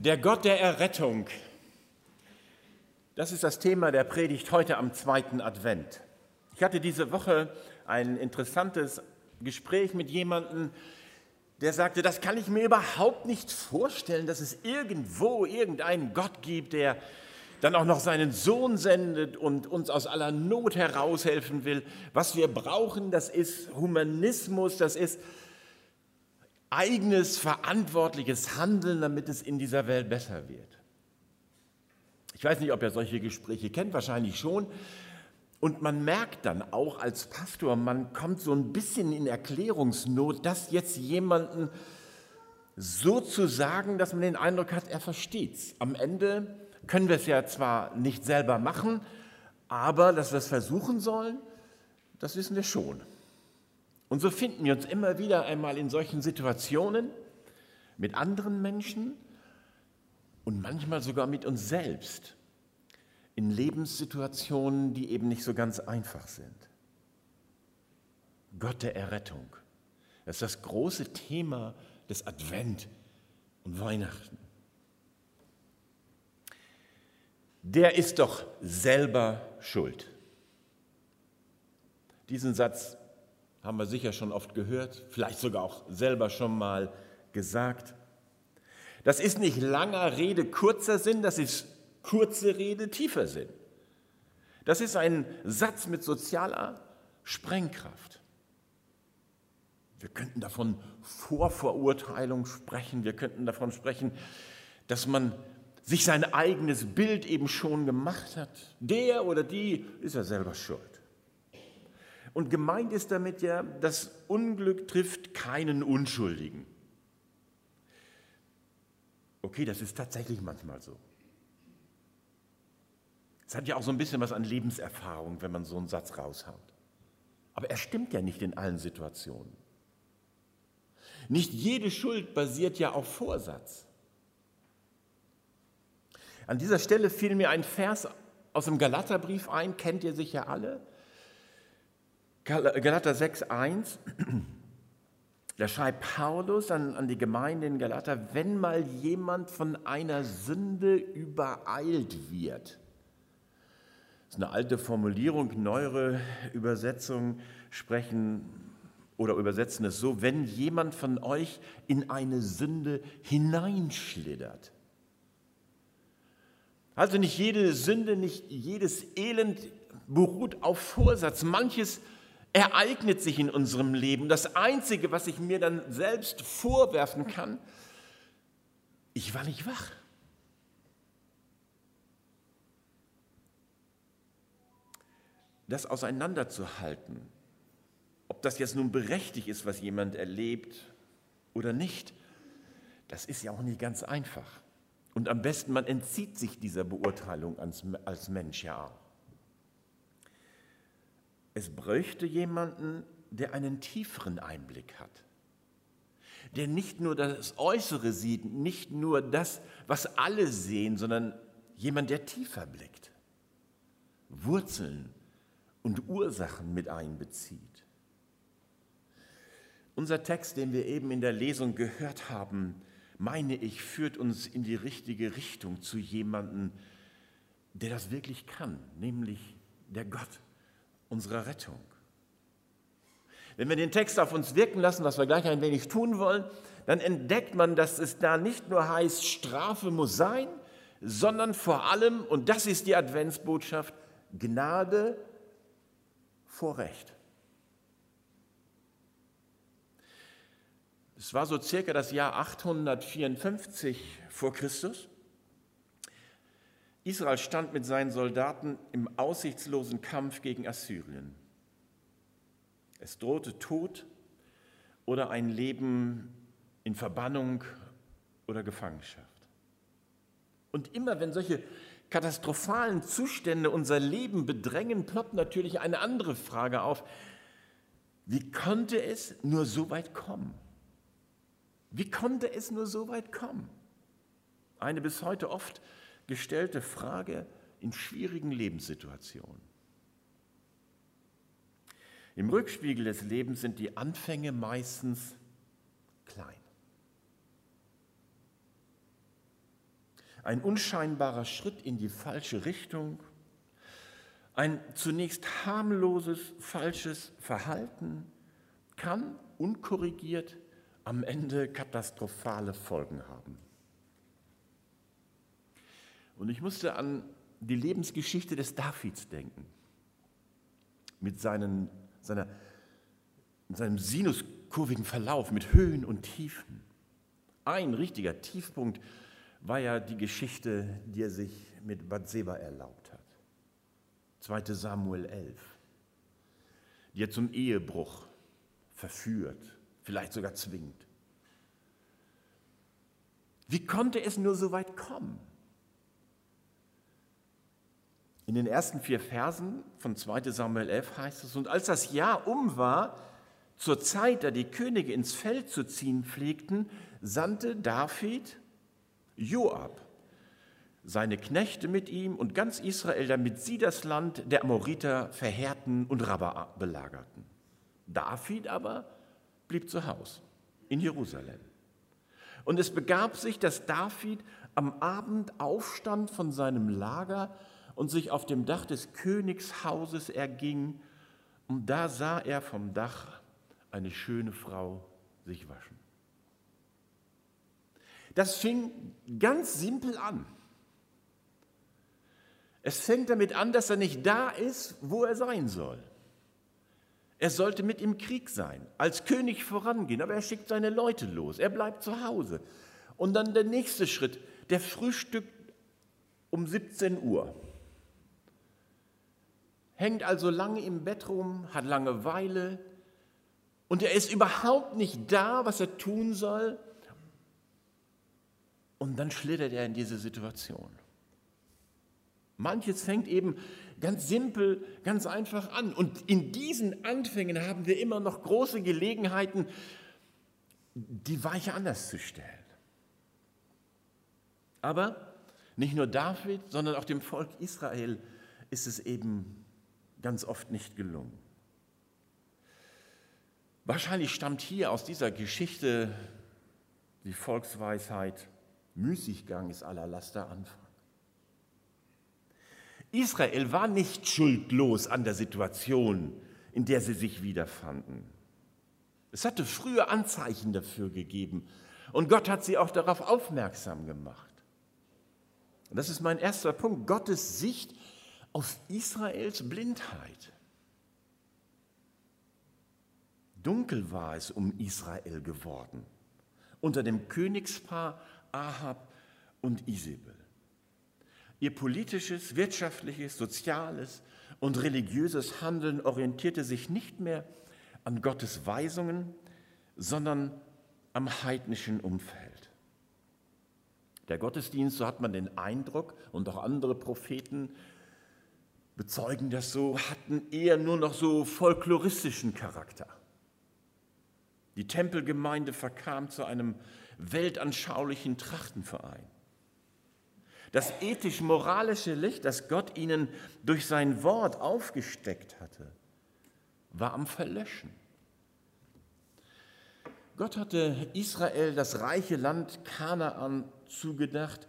Der Gott der Errettung. Das ist das Thema der Predigt heute am zweiten Advent. Ich hatte diese Woche ein interessantes Gespräch mit jemandem, der sagte, das kann ich mir überhaupt nicht vorstellen, dass es irgendwo irgendeinen Gott gibt, der dann auch noch seinen Sohn sendet und uns aus aller Not heraushelfen will. Was wir brauchen, das ist Humanismus, das ist eigenes verantwortliches Handeln, damit es in dieser Welt besser wird. Ich weiß nicht, ob ihr solche Gespräche kennt, wahrscheinlich schon. Und man merkt dann auch als Pastor, man kommt so ein bisschen in Erklärungsnot, dass jetzt jemanden so zu sagen, dass man den Eindruck hat, er versteht es. Am Ende können wir es ja zwar nicht selber machen, aber dass wir es versuchen sollen, das wissen wir schon. Und so finden wir uns immer wieder einmal in solchen Situationen mit anderen Menschen und manchmal sogar mit uns selbst in Lebenssituationen, die eben nicht so ganz einfach sind. Gott der Errettung. Das ist das große Thema des Advent und Weihnachten. Der ist doch selber schuld. Diesen Satz haben wir sicher schon oft gehört, vielleicht sogar auch selber schon mal gesagt. Das ist nicht langer Rede, kurzer Sinn, das ist kurze Rede, tiefer Sinn. Das ist ein Satz mit sozialer Sprengkraft. Wir könnten davon Vorverurteilung sprechen, wir könnten davon sprechen, dass man sich sein eigenes Bild eben schon gemacht hat. Der oder die ist ja selber schuld. Und gemeint ist damit ja, das Unglück trifft keinen Unschuldigen. Okay, das ist tatsächlich manchmal so. Es hat ja auch so ein bisschen was an Lebenserfahrung, wenn man so einen Satz raushaut. Aber er stimmt ja nicht in allen Situationen. Nicht jede Schuld basiert ja auf Vorsatz. An dieser Stelle fiel mir ein Vers aus dem Galaterbrief ein, kennt ihr sicher alle. Galater 6,1, da schreibt Paulus an, an die Gemeinde in Galater, wenn mal jemand von einer Sünde übereilt wird. Das ist eine alte Formulierung, neuere Übersetzungen sprechen oder übersetzen es so, wenn jemand von euch in eine Sünde hineinschlittert. Also nicht jede Sünde, nicht jedes Elend beruht auf Vorsatz. Manches ereignet sich in unserem Leben. Das Einzige, was ich mir dann selbst vorwerfen kann, ich war nicht wach. Das auseinanderzuhalten, ob das jetzt nun berechtigt ist, was jemand erlebt oder nicht, das ist ja auch nicht ganz einfach. Und am besten, man entzieht sich dieser Beurteilung als, Mensch ja auch. Es bräuchte jemanden, der einen tieferen Einblick hat, der nicht nur das Äußere sieht, nicht nur das, was alle sehen, sondern jemand, der tiefer blickt, Wurzeln und Ursachen mit einbezieht. Unser Text, den wir eben in der Lesung gehört haben, meine ich, führt uns in die richtige Richtung zu jemandem, der das wirklich kann, nämlich der Gott unserer Rettung. Wenn wir den Text auf uns wirken lassen, was wir gleich ein wenig tun wollen, dann entdeckt man, dass es da nicht nur heißt, Strafe muss sein, sondern vor allem, und das ist die Adventsbotschaft, Gnade vor Recht. Es war so circa das Jahr 854 vor Christus. Israel stand mit seinen Soldaten im aussichtslosen Kampf gegen Assyrien. Es drohte Tod oder ein Leben in Verbannung oder Gefangenschaft. Und immer wenn solche katastrophalen Zustände unser Leben bedrängen, ploppt natürlich eine andere Frage auf. Wie konnte es nur so weit kommen? Wie konnte es nur so weit kommen? Eine bis heute oft gestellte Frage in schwierigen Lebenssituationen. Im Rückspiegel des Lebens sind die Anfänge meistens klein. ein unscheinbarer Schritt in die falsche Richtung, ein zunächst harmloses, falsches Verhalten kann unkorrigiert am Ende katastrophale Folgen haben. Und ich musste an die Lebensgeschichte des Davids denken, mit seinen, seiner, seinem sinuskurvigen Verlauf, mit Höhen und Tiefen. Ein richtiger Tiefpunkt war ja die Geschichte, die er sich mit Bathseba erlaubt hat. 2. Samuel 11, die er zum Ehebruch verführt, vielleicht sogar zwingt. Wie konnte es nur so weit kommen? In den ersten vier Versen von 2 Samuel 11 heißt es, und als das Jahr um war, zur Zeit, da die Könige ins Feld zu ziehen pflegten, sandte David Joab, seine Knechte mit ihm und ganz Israel, damit sie das Land der Amoriter verheerten und Rabba belagerten. David aber blieb zu Hause in Jerusalem. Und es begab sich, dass David am Abend aufstand von seinem Lager und sich auf dem Dach des Königshauses erging, und da sah er vom Dach eine schöne Frau sich waschen. Das fing ganz simpel an. Es fängt damit an, dass er nicht da ist, wo er sein soll. Er sollte mit im Krieg sein, als König vorangehen, aber er schickt seine Leute los, er bleibt zu Hause. Und dann der nächste Schritt, der Frühstück um 17 Uhr hängt also lange im Bett rum, hat Langeweile und er ist überhaupt nicht da, was er tun soll. Und dann schlittert er in diese Situation. Manches fängt eben ganz simpel, ganz einfach an. Und in diesen Anfängen haben wir immer noch große Gelegenheiten, die Weiche anders zu stellen. Aber nicht nur David, sondern auch dem Volk Israel ist es eben ganz oft nicht gelungen. Wahrscheinlich stammt hier aus dieser Geschichte die Volksweisheit, Müßiggang ist aller Laster Anfang. Israel war nicht schuldlos an der Situation, in der sie sich wiederfanden. Es hatte frühe Anzeichen dafür gegeben und Gott hat sie auch darauf aufmerksam gemacht. Und das ist mein erster Punkt, Gottes Sicht aus Israels Blindheit. Dunkel war es um Israel geworden, unter dem Königspaar Ahab und Isabel. Ihr politisches, wirtschaftliches, soziales und religiöses Handeln orientierte sich nicht mehr an Gottes Weisungen, sondern am heidnischen Umfeld. Der Gottesdienst, so hat man den Eindruck, und auch andere Propheten bezeugen das so, hatten eher nur noch so folkloristischen Charakter. Die Tempelgemeinde verkam zu einem weltanschaulichen Trachtenverein. Das ethisch-moralische Licht, das Gott ihnen durch sein Wort aufgesteckt hatte, war am Verlöschen. Gott hatte Israel das reiche Land Kanaan zugedacht,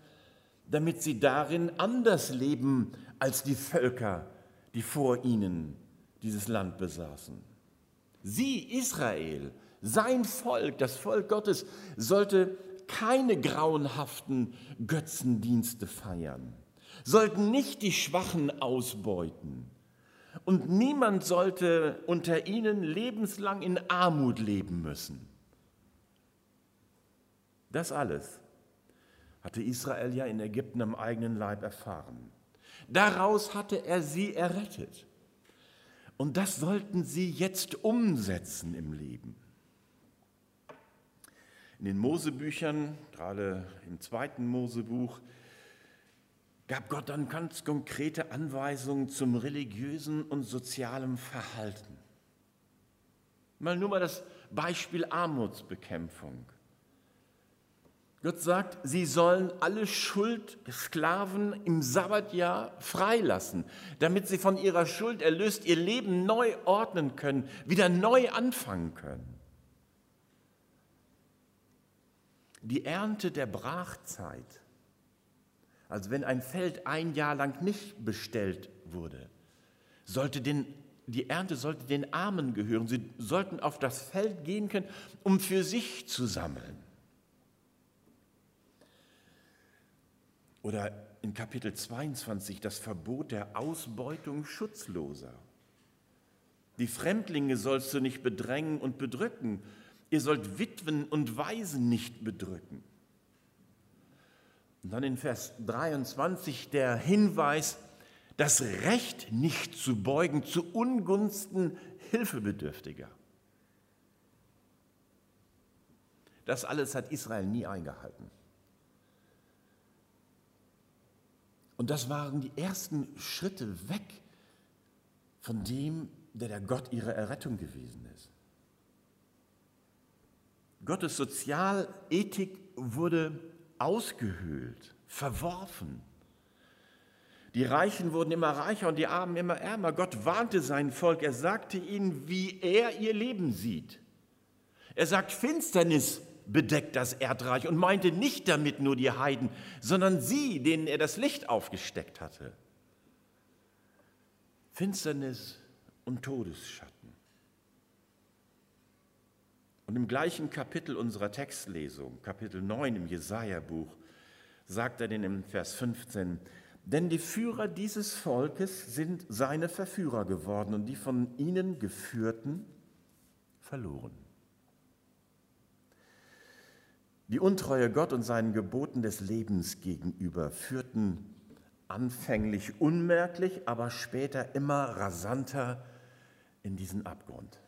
damit sie darin anders leben als die Völker, die vor ihnen dieses Land besaßen. Sie, Israel, sein Volk, das Volk Gottes, sollte keine grauenhaften Götzendienste feiern, sollten nicht die Schwachen ausbeuten. Und niemand sollte unter ihnen lebenslang in Armut leben müssen. Das alles hatte Israel ja in Ägypten am eigenen Leib erfahren. Daraus hatte er sie errettet. Und das sollten sie jetzt umsetzen im Leben. In den Mosebüchern, gerade im zweiten Mosebuch, gab Gott dann ganz konkrete Anweisungen zum religiösen und sozialen Verhalten. Mal nur mal das Beispiel Armutsbekämpfung. Gott sagt, sie sollen alle Schuldsklaven im Sabbatjahr freilassen, damit sie von ihrer Schuld erlöst ihr Leben neu ordnen können, wieder neu anfangen können. Die Ernte der Brachzeit als wenn ein Feld ein Jahr lang nicht bestellt wurde, sollte den, die Ernte sollte den Armen gehören. Sie sollten auf das Feld gehen können, um für sich zu sammeln. Oder in Kapitel 22 das Verbot der Ausbeutung Schutzloser. Die Fremdlinge sollst du nicht bedrängen und bedrücken. Ihr sollt Witwen und Waisen nicht bedrücken. Und dann in Vers 23 der Hinweis, das Recht nicht zu beugen zu Ungunsten Hilfebedürftiger. Das alles hat Israel nie eingehalten. Und das waren die ersten Schritte weg von dem, der der Gott ihrer Errettung gewesen ist. Gottes Sozialethik wurde ausgehöhlt, verworfen. Die Reichen wurden immer reicher und die Armen immer ärmer. Gott warnte sein Volk. Er sagte ihnen, wie er ihr Leben sieht. Er sagt, Finsternis bedeckt das Erdreich und meinte nicht damit nur die Heiden, sondern sie, denen er das Licht aufgesteckt hatte. Finsternis und Todesschatten. Und im gleichen Kapitel unserer Textlesung, Kapitel 9 im Jesaja-Buch, sagt er den im Vers 15, denn die Führer dieses Volkes sind seine Verführer geworden und die von ihnen geführten verloren. Die Untreue Gott und seinen Geboten des Lebens gegenüber führten anfänglich unmerklich, aber später immer rasanter in diesen Abgrund.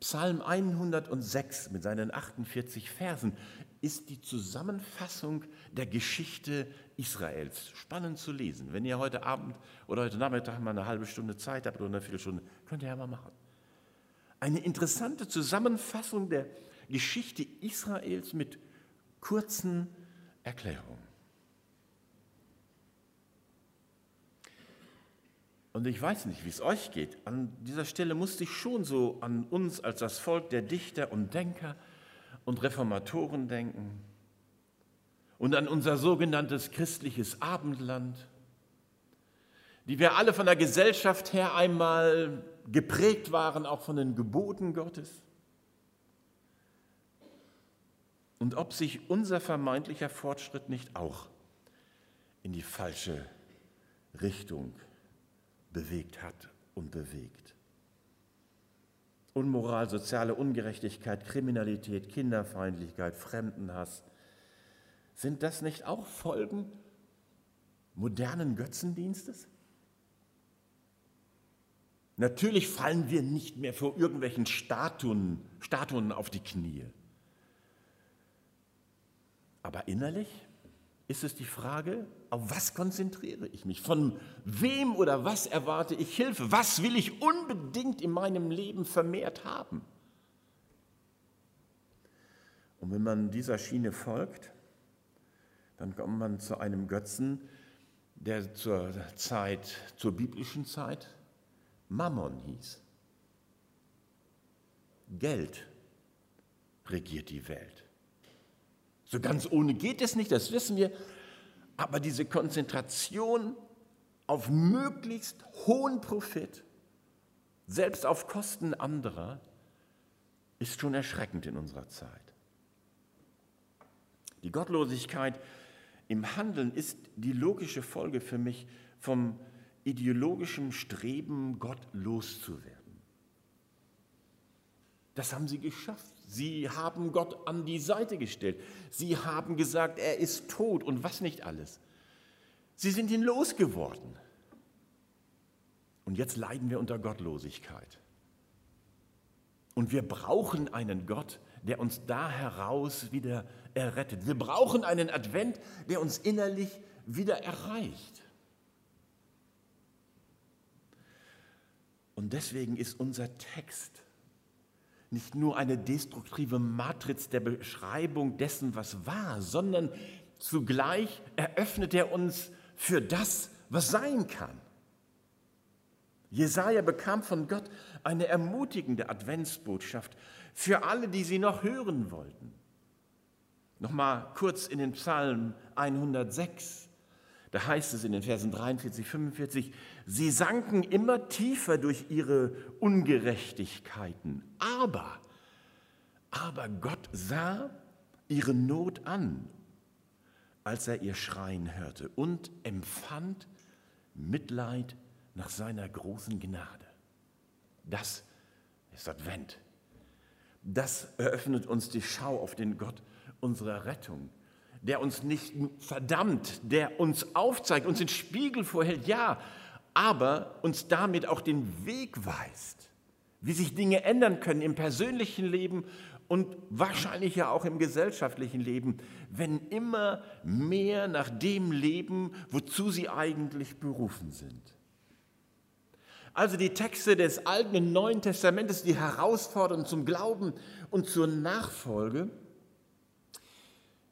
Psalm 106 mit seinen 48 Versen ist die Zusammenfassung der Geschichte Israels. Spannend zu lesen. Wenn ihr heute Abend oder heute Nachmittag mal eine halbe Stunde Zeit habt oder eine Viertelstunde, könnt ihr ja mal machen. Eine interessante Zusammenfassung der Geschichte Israels mit kurzen Erklärungen. Und ich weiß nicht, wie es euch geht. An dieser Stelle musste ich schon so an uns als das Volk der Dichter und Denker und Reformatoren denken und an unser sogenanntes christliches Abendland, die wir alle von der Gesellschaft her einmal geprägt waren, auch von den Geboten Gottes. Und ob sich unser vermeintlicher Fortschritt nicht auch in die falsche Richtung bewegt hat und bewegt. Unmoral, soziale Ungerechtigkeit, Kriminalität, Kinderfeindlichkeit, Fremdenhass, sind das nicht auch Folgen modernen Götzendienstes? Natürlich fallen wir nicht mehr vor irgendwelchen Statuen, Statuen auf die Knie. Aber innerlich ist es die Frage, auf was konzentriere ich mich? Von wem oder was erwarte ich Hilfe? Was will ich unbedingt in meinem Leben vermehrt haben? Und wenn man dieser Schiene folgt, dann kommt man zu einem Götzen, der zur Zeit, zur biblischen Zeit Mammon hieß. Geld regiert die Welt. So ganz ohne geht es nicht, das wissen wir. Aber diese Konzentration auf möglichst hohen Profit, selbst auf Kosten anderer, ist schon erschreckend in unserer Zeit. Die Gottlosigkeit im Handeln ist die logische Folge für mich vom ideologischen Streben, Gott loszuwerden. Das haben sie geschafft. Sie haben Gott an die Seite gestellt. Sie haben gesagt, er ist tot und was nicht alles. Sie sind ihn losgeworden. Und jetzt leiden wir unter Gottlosigkeit. Und wir brauchen einen Gott, der uns da heraus wieder errettet. Wir brauchen einen Advent, der uns innerlich wieder erreicht. Und deswegen ist unser Text nicht nur eine destruktive Matrix der Beschreibung dessen, was war, sondern zugleich eröffnet er uns für das, was sein kann. Jesaja bekam von Gott eine ermutigende Adventsbotschaft für alle, die sie noch hören wollten. Nochmal kurz in den Psalm 106. Da heißt es in den Versen 43, 45, sie sanken immer tiefer durch ihre Ungerechtigkeiten. Aber, aber Gott sah ihre Not an, als er ihr Schreien hörte und empfand Mitleid nach seiner großen Gnade. Das ist Advent. Das eröffnet uns die Schau auf den Gott unserer Rettung, der uns nicht verdammt, der uns aufzeigt, uns den Spiegel vorhält, ja, aber uns damit auch den Weg weist, wie sich Dinge ändern können im persönlichen Leben und wahrscheinlich ja auch im gesellschaftlichen Leben, wenn immer mehr nach dem leben, wozu sie eigentlich berufen sind. Also die Texte des Alten und Neuen Testamentes, die herausfordern zum Glauben und zur Nachfolge,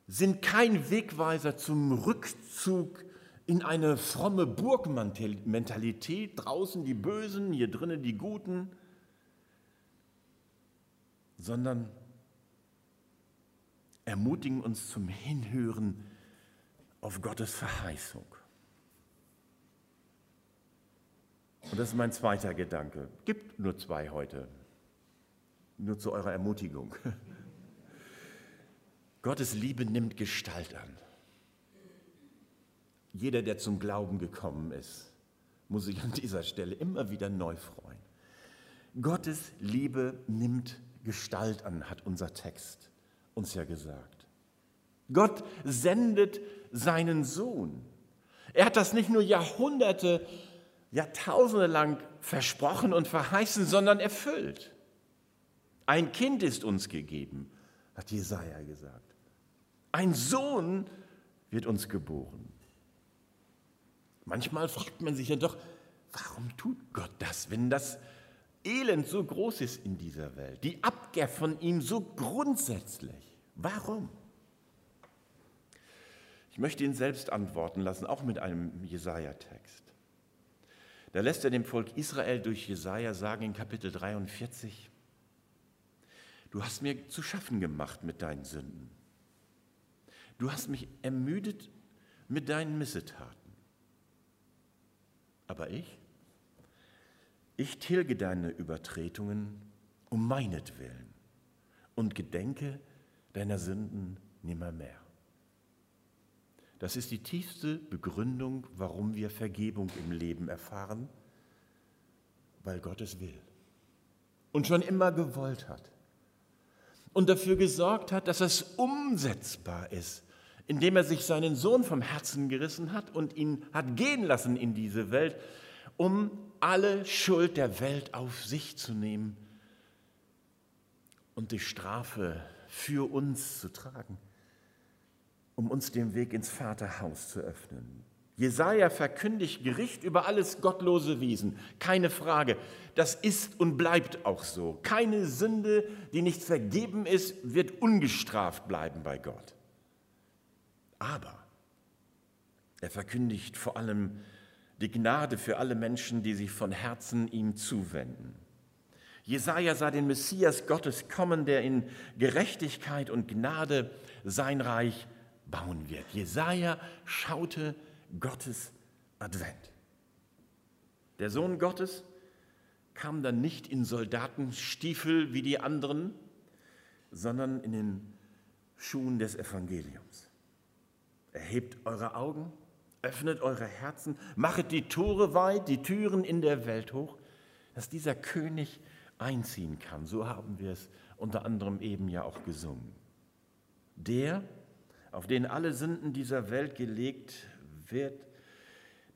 sind kein Wegweiser zum Rückzug in eine fromme Burgmentalität, draußen die Bösen, hier drinnen die Guten, sondern ermutigen uns zum Hinhören auf Gottes Verheißung. Und das ist mein zweiter Gedanke. Gibt nur zwei heute. Nur zu eurer Ermutigung. Gottes Liebe nimmt Gestalt an. Jeder, der zum Glauben gekommen ist, muss sich an dieser Stelle immer wieder neu freuen. Gottes Liebe nimmt Gestalt an, hat unser Text uns ja gesagt. Gott sendet seinen Sohn. Er hat das nicht nur Jahrhunderte Jahrtausende lang versprochen und verheißen, sondern erfüllt. Ein Kind ist uns gegeben, hat Jesaja gesagt. Ein Sohn wird uns geboren. Manchmal fragt man sich ja doch, warum tut Gott das, wenn das Elend so groß ist in dieser Welt, die Abkehr von ihm so grundsätzlich? Warum? Ich möchte ihn selbst antworten lassen, auch mit einem Jesaja-Text. Da lässt er dem Volk Israel durch Jesaja sagen in Kapitel 43, Du hast mir zu schaffen gemacht mit deinen Sünden. Du hast mich ermüdet mit deinen Missetaten. Aber ich, ich tilge deine Übertretungen um meinetwillen und gedenke deiner Sünden nimmermehr. Das ist die tiefste Begründung, warum wir Vergebung im Leben erfahren, weil Gott es will und schon immer gewollt hat und dafür gesorgt hat, dass es umsetzbar ist, indem er sich seinen Sohn vom Herzen gerissen hat und ihn hat gehen lassen in diese Welt, um alle Schuld der Welt auf sich zu nehmen und die Strafe für uns zu tragen um uns den Weg ins Vaterhaus zu öffnen. Jesaja verkündigt Gericht über alles gottlose Wesen. Keine Frage. Das ist und bleibt auch so. Keine Sünde, die nicht vergeben ist, wird ungestraft bleiben bei Gott. Aber er verkündigt vor allem die Gnade für alle Menschen, die sich von Herzen ihm zuwenden. Jesaja sah den Messias Gottes kommen, der in Gerechtigkeit und Gnade sein Reich bauen wird. Jesaja schaute Gottes Advent. Der Sohn Gottes kam dann nicht in Soldatenstiefel wie die anderen, sondern in den Schuhen des Evangeliums. Erhebt eure Augen, öffnet eure Herzen, machet die Tore weit, die Türen in der Welt hoch, dass dieser König einziehen kann. So haben wir es unter anderem eben ja auch gesungen. Der, auf den alle Sünden dieser Welt gelegt wird,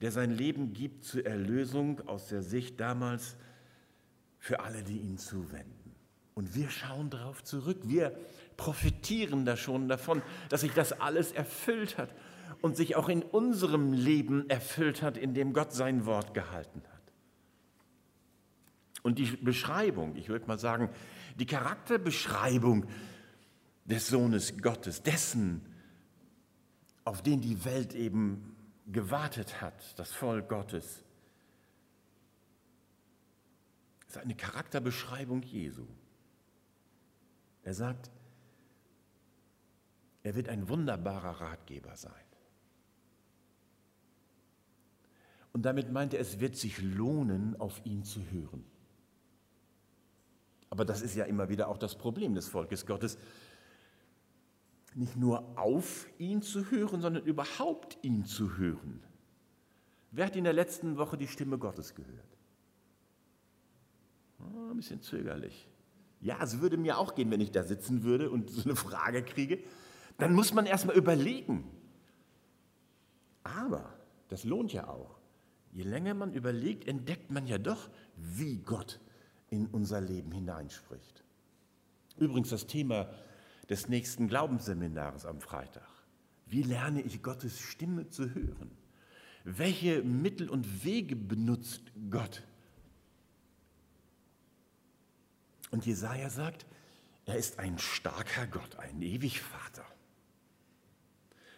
der sein Leben gibt zur Erlösung aus der Sicht damals für alle, die ihn zuwenden. Und wir schauen darauf zurück. Wir profitieren da schon davon, dass sich das alles erfüllt hat und sich auch in unserem Leben erfüllt hat, in dem Gott sein Wort gehalten hat. Und die Beschreibung, ich würde mal sagen, die Charakterbeschreibung des Sohnes Gottes, dessen, auf den die Welt eben gewartet hat, das Volk Gottes. Das ist eine Charakterbeschreibung Jesu. Er sagt, Er wird ein wunderbarer Ratgeber sein. Und damit meint er, es wird sich lohnen, auf ihn zu hören. Aber das ist ja immer wieder auch das Problem des Volkes Gottes, nicht nur auf ihn zu hören, sondern überhaupt ihn zu hören. Wer hat in der letzten Woche die Stimme Gottes gehört? Oh, ein bisschen zögerlich. Ja, es würde mir auch gehen, wenn ich da sitzen würde und so eine Frage kriege. Dann muss man erstmal überlegen. Aber das lohnt ja auch. Je länger man überlegt, entdeckt man ja doch, wie Gott in unser Leben hineinspricht. Übrigens das Thema des nächsten Glaubensseminars am Freitag. Wie lerne ich Gottes Stimme zu hören? Welche Mittel und Wege benutzt Gott? Und Jesaja sagt, er ist ein starker Gott, ein Ewigvater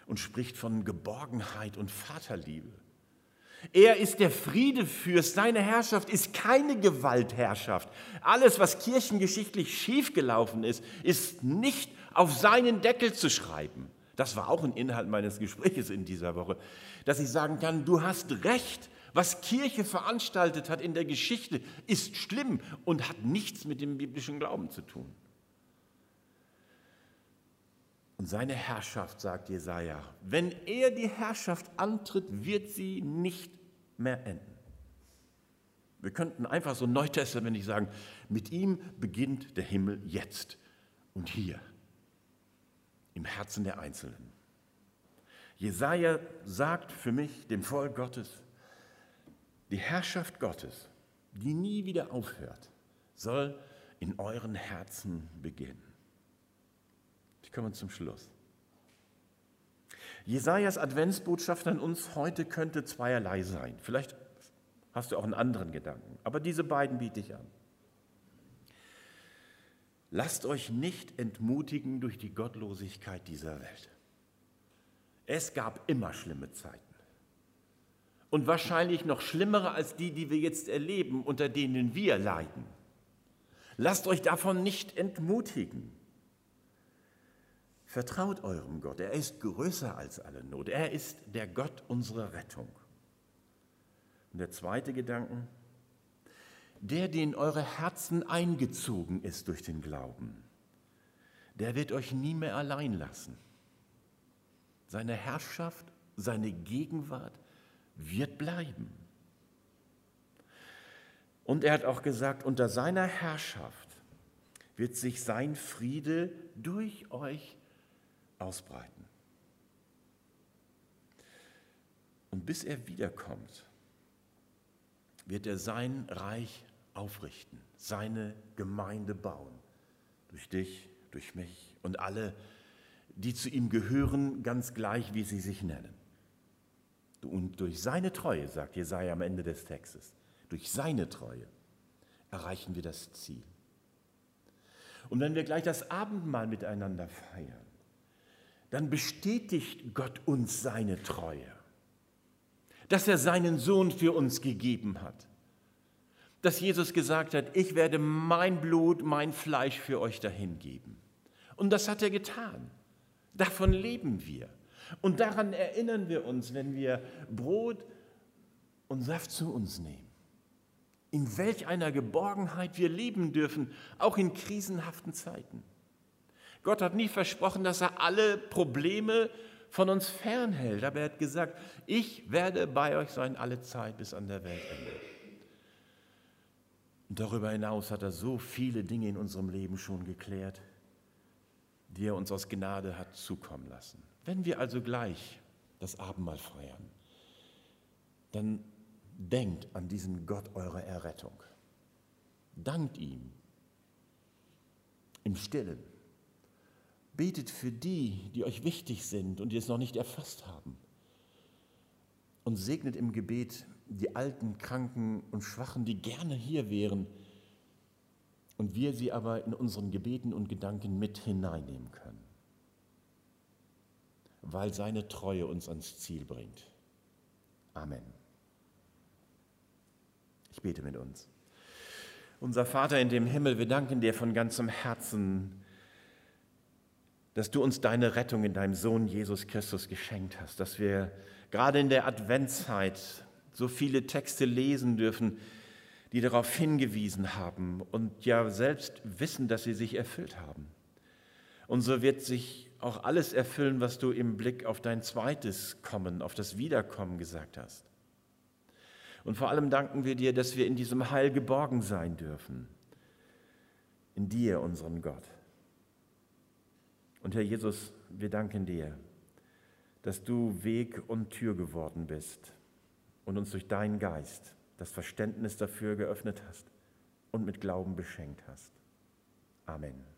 und spricht von Geborgenheit und Vaterliebe. Er ist der Friedefürst. Seine Herrschaft ist keine Gewaltherrschaft. Alles, was kirchengeschichtlich schiefgelaufen ist, ist nicht auf seinen Deckel zu schreiben. Das war auch ein Inhalt meines Gesprächs in dieser Woche, dass ich sagen kann, du hast recht. Was Kirche veranstaltet hat in der Geschichte, ist schlimm und hat nichts mit dem biblischen Glauben zu tun. Und seine Herrschaft, sagt Jesaja, wenn er die Herrschaft antritt, wird sie nicht mehr enden. Wir könnten einfach so neutestamentlich sagen, mit ihm beginnt der Himmel jetzt und hier, im Herzen der Einzelnen. Jesaja sagt für mich, dem Volk Gottes, die Herrschaft Gottes, die nie wieder aufhört, soll in euren Herzen beginnen. Ich komme zum Schluss. Jesajas Adventsbotschaft an uns heute könnte zweierlei sein. Vielleicht hast du auch einen anderen Gedanken, aber diese beiden biete ich an. Lasst euch nicht entmutigen durch die Gottlosigkeit dieser Welt. Es gab immer schlimme Zeiten. Und wahrscheinlich noch schlimmere als die, die wir jetzt erleben, unter denen wir leiden. Lasst euch davon nicht entmutigen. Vertraut eurem Gott. Er ist größer als alle Not. Er ist der Gott unserer Rettung. Und der zweite Gedanke, der, in eure Herzen eingezogen ist durch den Glauben, der wird euch nie mehr allein lassen. Seine Herrschaft, seine Gegenwart wird bleiben. Und er hat auch gesagt, unter seiner Herrschaft wird sich sein Friede durch euch ausbreiten. Und bis er wiederkommt, wird er sein Reich aufrichten, seine Gemeinde bauen. Durch dich, durch mich und alle, die zu ihm gehören, ganz gleich, wie sie sich nennen. Und durch seine Treue, sagt Jesaja am Ende des Textes, durch seine Treue erreichen wir das Ziel. Und wenn wir gleich das Abendmahl miteinander feiern, dann bestätigt Gott uns seine Treue, dass er seinen Sohn für uns gegeben hat, dass Jesus gesagt hat, ich werde mein Blut, mein Fleisch für euch dahingeben. Und das hat er getan. Davon leben wir. Und daran erinnern wir uns, wenn wir Brot und Saft zu uns nehmen. In welch einer Geborgenheit wir leben dürfen, auch in krisenhaften Zeiten. Gott hat nie versprochen, dass er alle Probleme von uns fernhält, aber er hat gesagt, ich werde bei euch sein alle Zeit bis an der Weltende. Und darüber hinaus hat er so viele Dinge in unserem Leben schon geklärt, die er uns aus Gnade hat zukommen lassen. Wenn wir also gleich das Abendmahl feiern, dann denkt an diesen Gott eurer Errettung. Dankt ihm im Stillen Betet für die, die euch wichtig sind und die es noch nicht erfasst haben. Und segnet im Gebet die Alten, Kranken und Schwachen, die gerne hier wären und wir sie aber in unseren Gebeten und Gedanken mit hineinnehmen können, weil seine Treue uns ans Ziel bringt. Amen. Ich bete mit uns. Unser Vater in dem Himmel, wir danken dir von ganzem Herzen dass du uns deine Rettung in deinem Sohn Jesus Christus geschenkt hast, dass wir gerade in der Adventszeit so viele Texte lesen dürfen, die darauf hingewiesen haben und ja selbst wissen, dass sie sich erfüllt haben. Und so wird sich auch alles erfüllen, was du im Blick auf dein zweites Kommen, auf das Wiederkommen gesagt hast. Und vor allem danken wir dir, dass wir in diesem Heil geborgen sein dürfen. In dir, unseren Gott. Und Herr Jesus, wir danken dir, dass du Weg und Tür geworden bist und uns durch deinen Geist das Verständnis dafür geöffnet hast und mit Glauben beschenkt hast. Amen.